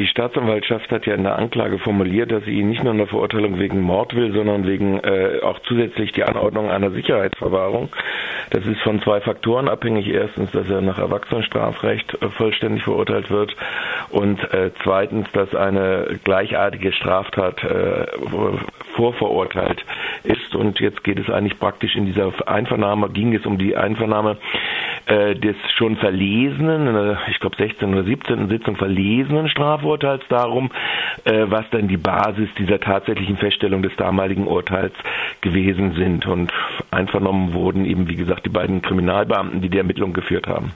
Die Staatsanwaltschaft hat ja in der Anklage formuliert, dass sie ihn nicht nur eine Verurteilung wegen Mord will, sondern wegen äh, auch zusätzlich die Anordnung einer Sicherheitsverwahrung. Das ist von zwei Faktoren abhängig. Erstens, dass er nach Erwachsenenstrafrecht äh, vollständig verurteilt wird und äh, zweitens, dass eine gleichartige Straftat äh, vorverurteilt ist. Und jetzt geht es eigentlich praktisch in dieser Einvernahme, ging es um die Einvernahme äh, des schon verlesenen, ich glaube 16. oder 17. Sitzung verlesenen Strafurteils darum, äh, was dann die Basis dieser tatsächlichen Feststellung des damaligen Urteils gewesen sind. Und einvernommen wurden eben, wie gesagt, die beiden Kriminalbeamten, die die Ermittlung geführt haben.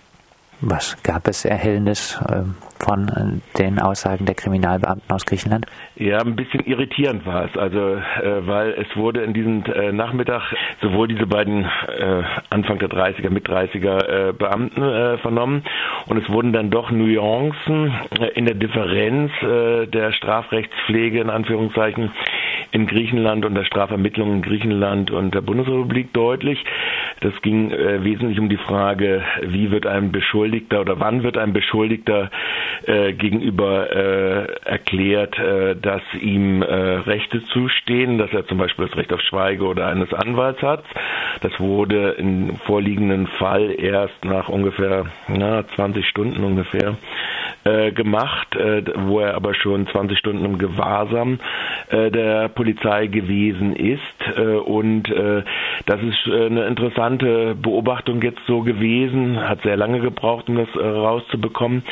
Was gab es Erhellendes ähm, von den Aussagen der Kriminalbeamten aus Griechenland? Ja, ein bisschen irritierend war es. Also, äh, weil es wurde in diesem äh, Nachmittag sowohl diese beiden äh, Anfang der 30er, mit 30er äh, Beamten vernommen und es wurden dann doch Nuancen in der Differenz der Strafrechtspflege in Anführungszeichen in Griechenland und der Strafvermittlung in Griechenland und der Bundesrepublik deutlich. Das ging äh, wesentlich um die Frage, wie wird ein Beschuldigter oder wann wird ein Beschuldigter äh, gegenüber äh, erklärt, äh, dass ihm äh, Rechte zustehen, dass er zum Beispiel das Recht auf Schweige oder eines Anwalts hat. Das wurde im vorliegenden Fall erst nach ungefähr na, 20 Stunden ungefähr äh, gemacht, äh, wo er aber schon 20 Stunden im Gewahrsam äh, der Polizei gewesen ist. Äh, und äh, das ist äh, eine interessante Beobachtung jetzt so gewesen, hat sehr lange gebraucht, um das äh, rauszubekommen.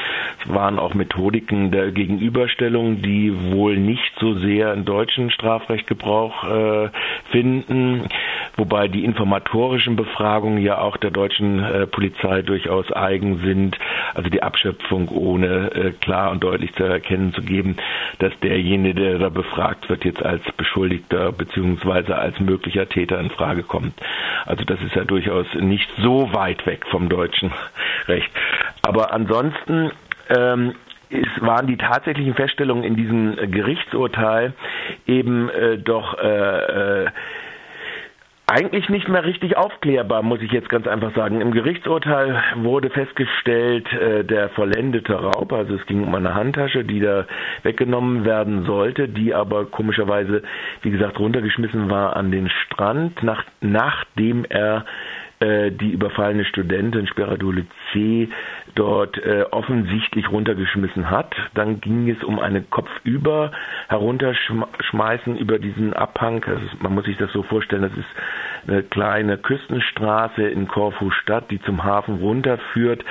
Es waren auch Methodiken der Gegenüberstellung, die wohl nicht so sehr im deutschen Strafrecht Gebrauch äh, finden, wobei die informatorischen Befragungen ja auch der deutschen äh, Polizei durchaus eigen sind, also die Abschöpfung ohne äh, klar und deutlich zu erkennen zu geben, dass derjenige, der da befragt wird, jetzt als Beschuldigter beziehungsweise als möglicher Täter in Frage kommt. Also das ist ja durchaus nicht so weit weg vom deutschen Recht. Aber ansonsten ähm, es waren die tatsächlichen Feststellungen in diesem Gerichtsurteil eben äh, doch äh, äh, eigentlich nicht mehr richtig aufklärbar, muss ich jetzt ganz einfach sagen. Im Gerichtsurteil wurde festgestellt, äh, der vollendete Raub, also es ging um eine Handtasche, die da weggenommen werden sollte, die aber komischerweise, wie gesagt, runtergeschmissen war an den Strand, nach, nachdem er die überfallene Studentin Speradole C dort äh, offensichtlich runtergeschmissen hat. Dann ging es um eine Kopfüber herunterschmeißen über diesen Abhang. Also man muss sich das so vorstellen, das ist eine kleine Küstenstraße in Korfu Stadt, die zum Hafen runterführt,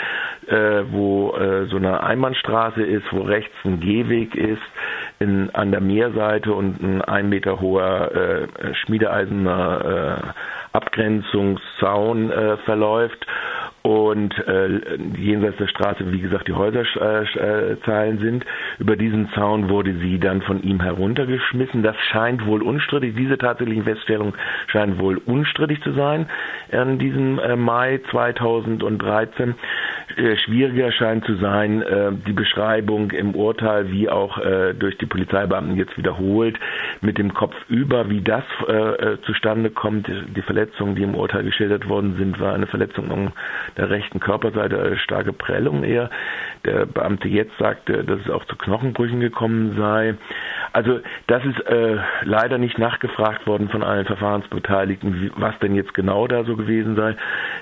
äh, wo äh, so eine Einbahnstraße ist, wo rechts ein Gehweg ist in, an der Meerseite und ein ein Meter hoher äh, schmiedeeisener äh, Abgrenzungszaun äh, verläuft und äh, jenseits der Straße, wie gesagt, die Häuserzahlen sind. Über diesen Zaun wurde sie dann von ihm heruntergeschmissen. Das scheint wohl unstrittig, diese tatsächlichen Feststellungen scheinen wohl unstrittig zu sein in diesem äh, Mai 2013. Äh, schwieriger scheint zu sein, äh, die Beschreibung im Urteil, wie auch äh, durch die Polizeibeamten jetzt wiederholt, mit dem Kopf über, wie das zustande kommt. Die Verletzungen, die im Urteil geschildert worden sind, war eine Verletzung an der rechten Körperseite, eine starke Prellung eher. Der Beamte jetzt sagte, dass es auch zu Knochenbrüchen gekommen sei. Also das ist äh, leider nicht nachgefragt worden von allen Verfahrensbeteiligten, was denn jetzt genau da so gewesen sei.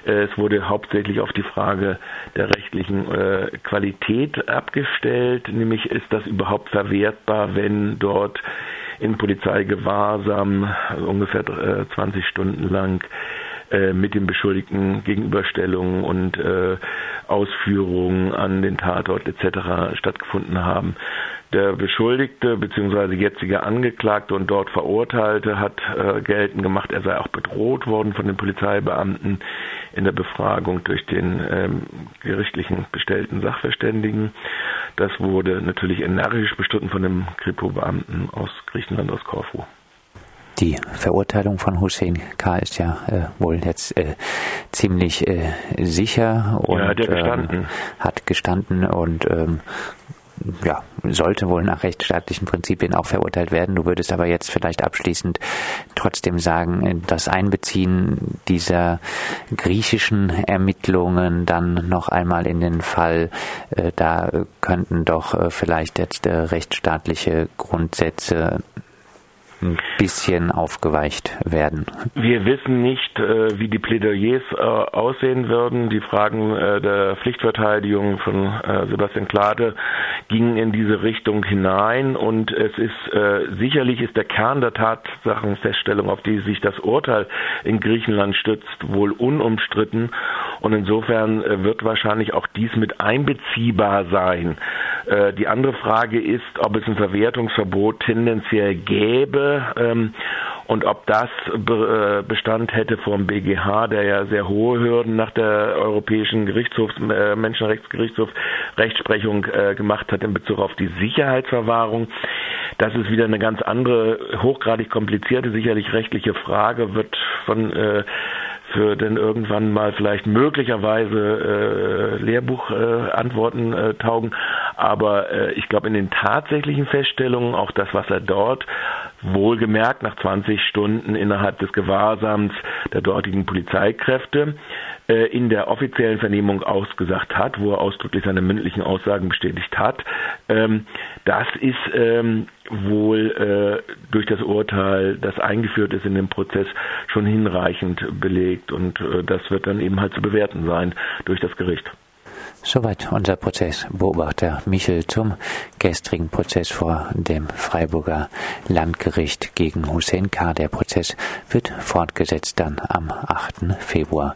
Äh, es wurde hauptsächlich auf die Frage der rechtlichen äh, Qualität abgestellt, nämlich ist das überhaupt verwertbar, wenn dort in Polizeigewahrsam also ungefähr 20 Stunden lang äh, mit dem Beschuldigten Gegenüberstellungen und äh, Ausführungen an den Tatort etc. stattgefunden haben. Der Beschuldigte bzw. jetzige Angeklagte und dort Verurteilte hat äh, geltend gemacht, er sei auch bedroht worden von den Polizeibeamten in der Befragung durch den ähm, gerichtlichen bestellten Sachverständigen. Das wurde natürlich energisch bestritten von dem Kripo-Beamten aus Griechenland, aus Korfu. Die Verurteilung von Hussein K. ist ja äh, wohl jetzt äh, ziemlich äh, sicher und ja, hat, gestanden. Ähm, hat gestanden und ähm, ja, sollte wohl nach rechtsstaatlichen Prinzipien auch verurteilt werden. Du würdest aber jetzt vielleicht abschließend trotzdem sagen, das Einbeziehen dieser griechischen Ermittlungen dann noch einmal in den Fall, äh, da könnten doch äh, vielleicht jetzt äh, rechtsstaatliche Grundsätze ein bisschen aufgeweicht werden. Wir wissen nicht, äh, wie die Plädoyers äh, aussehen würden. Die Fragen äh, der Pflichtverteidigung von Sebastian Klade gingen in diese Richtung hinein und es ist sicherlich ist der Kern der Tatsachenfeststellung, auf die sich das Urteil in Griechenland stützt, wohl unumstritten und insofern wird wahrscheinlich auch dies mit einbeziehbar sein. Die andere Frage ist, ob es ein Verwertungsverbot tendenziell gäbe ähm, und ob das be äh, Bestand hätte vom BGH, der ja sehr hohe Hürden nach der Europäischen Gerichtshof, äh, Menschenrechtsgerichtshof Rechtsprechung äh, gemacht hat in Bezug auf die Sicherheitsverwahrung. Das ist wieder eine ganz andere, hochgradig komplizierte, sicherlich rechtliche Frage, wird von äh, für denn irgendwann mal vielleicht möglicherweise äh, Lehrbuchantworten äh, äh, taugen. Aber äh, ich glaube, in den tatsächlichen Feststellungen, auch das, was er dort wohlgemerkt nach 20 Stunden innerhalb des Gewahrsams der dortigen Polizeikräfte äh, in der offiziellen Vernehmung ausgesagt hat, wo er ausdrücklich seine mündlichen Aussagen bestätigt hat. Ähm, das ist ähm, wohl äh, durch das Urteil, das eingeführt ist in dem Prozess, schon hinreichend belegt und äh, das wird dann eben halt zu bewerten sein durch das Gericht. Soweit unser Prozessbeobachter Michel zum gestrigen Prozess vor dem Freiburger Landgericht gegen Hussein K. Der Prozess wird fortgesetzt dann am 8. Februar.